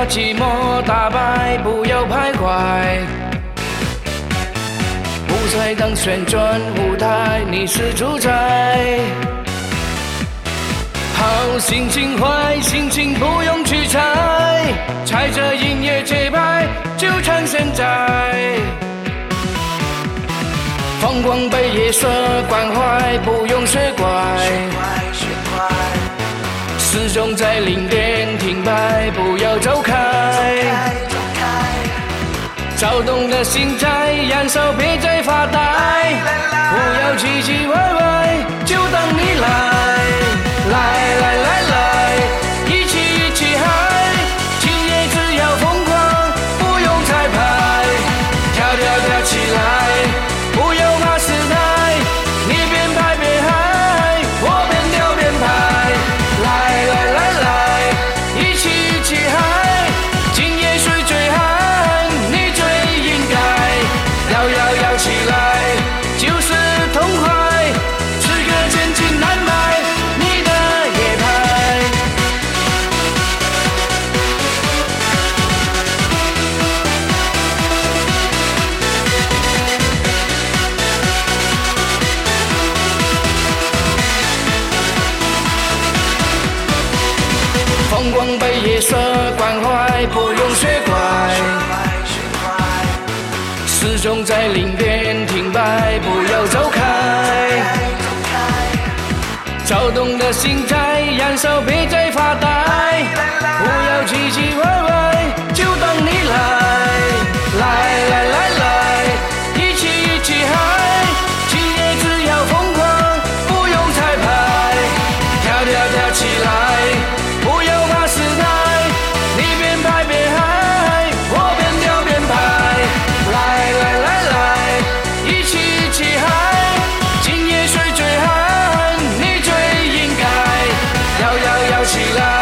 把寂寞打败，不要徘徊。舞台当旋转舞台，你是主宰。好心情坏心情不用去猜，踩着音乐节拍就趁现在。风光被夜色惯坏，不用学乖。始终在零点的心在燃烧，别再发呆。不要唧唧歪歪，就等你来。来来来来，一起一起嗨！今夜只要疯狂，不用彩排，跳跳跳起来，风光被夜色关怀，不用学乖。始终在零点停摆，不要走开。躁动的心在燃烧，别再发呆。不要唧唧歪跳起来。